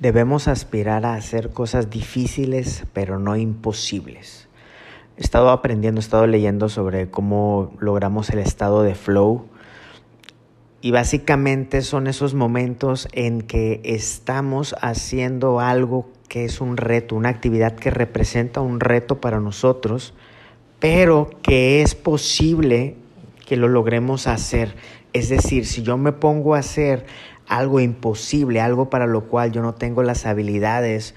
Debemos aspirar a hacer cosas difíciles, pero no imposibles. He estado aprendiendo, he estado leyendo sobre cómo logramos el estado de flow. Y básicamente son esos momentos en que estamos haciendo algo que es un reto, una actividad que representa un reto para nosotros, pero que es posible que lo logremos hacer. Es decir, si yo me pongo a hacer algo imposible, algo para lo cual yo no tengo las habilidades,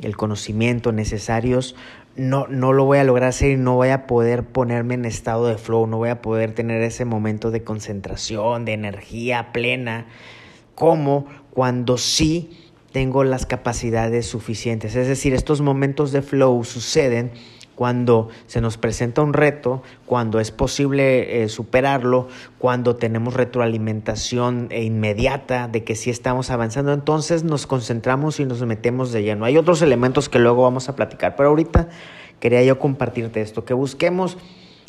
el conocimiento necesarios, no, no lo voy a lograr hacer y no voy a poder ponerme en estado de flow, no voy a poder tener ese momento de concentración, de energía plena, como cuando sí tengo las capacidades suficientes. Es decir, estos momentos de flow suceden cuando se nos presenta un reto, cuando es posible eh, superarlo, cuando tenemos retroalimentación e inmediata de que sí estamos avanzando, entonces nos concentramos y nos metemos de lleno. Hay otros elementos que luego vamos a platicar, pero ahorita quería yo compartirte esto, que busquemos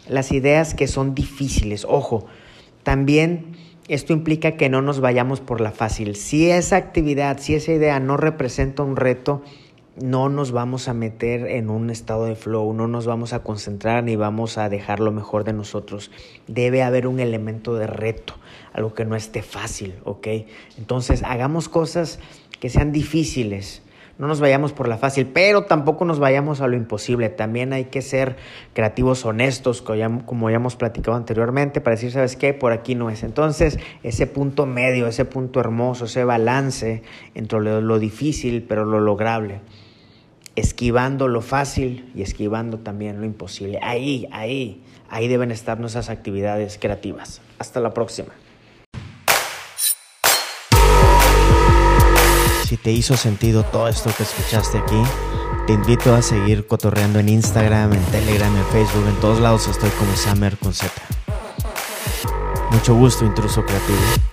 las ideas que son difíciles. Ojo, también esto implica que no nos vayamos por la fácil. Si esa actividad, si esa idea no representa un reto, no nos vamos a meter en un estado de flow, no nos vamos a concentrar ni vamos a dejar lo mejor de nosotros. Debe haber un elemento de reto, algo que no esté fácil, ¿ok? Entonces hagamos cosas que sean difíciles. No nos vayamos por la fácil, pero tampoco nos vayamos a lo imposible. También hay que ser creativos, honestos, como ya hemos platicado anteriormente, para decir, ¿sabes qué? Por aquí no es. Entonces, ese punto medio, ese punto hermoso, ese balance entre lo difícil, pero lo lograble esquivando lo fácil y esquivando también lo imposible. Ahí, ahí, ahí deben estar nuestras actividades creativas. Hasta la próxima. Si te hizo sentido todo esto que escuchaste aquí, te invito a seguir cotorreando en Instagram, en Telegram, en Facebook, en todos lados estoy como Summer con Z. Mucho gusto, intruso creativo.